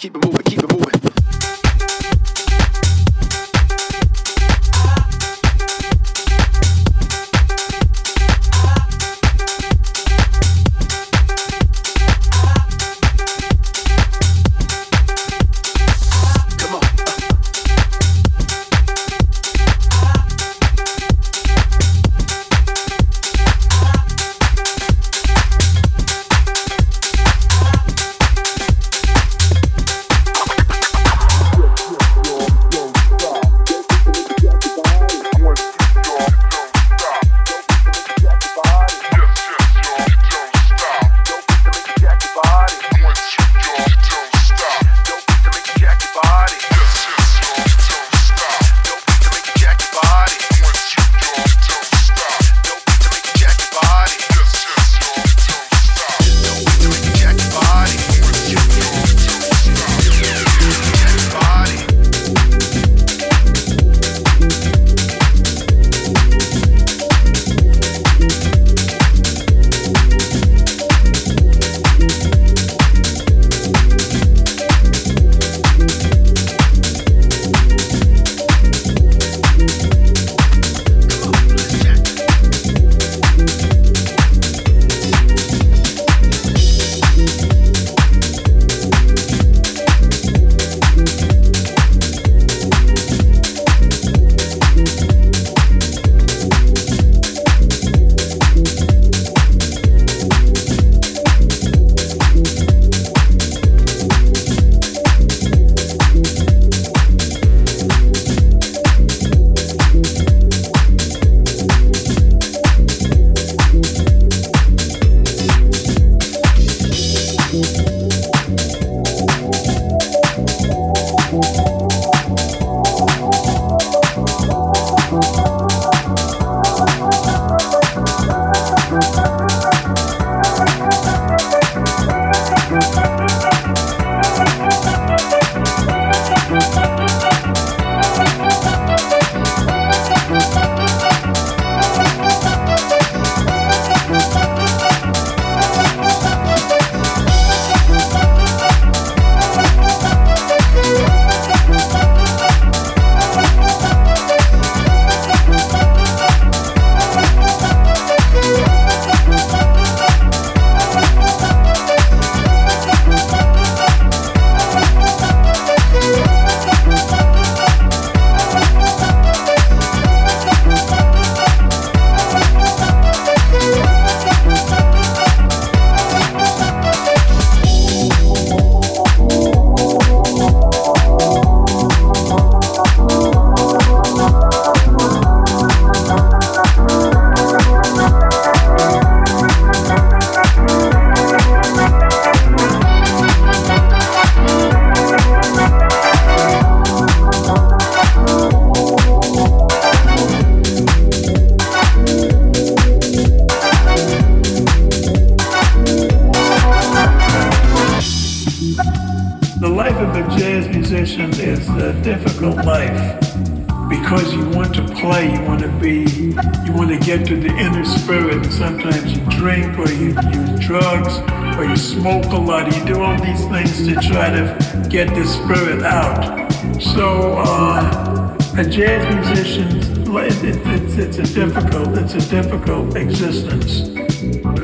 keep it moving.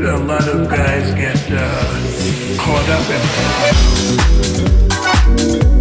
a lot of guys get uh, caught up in.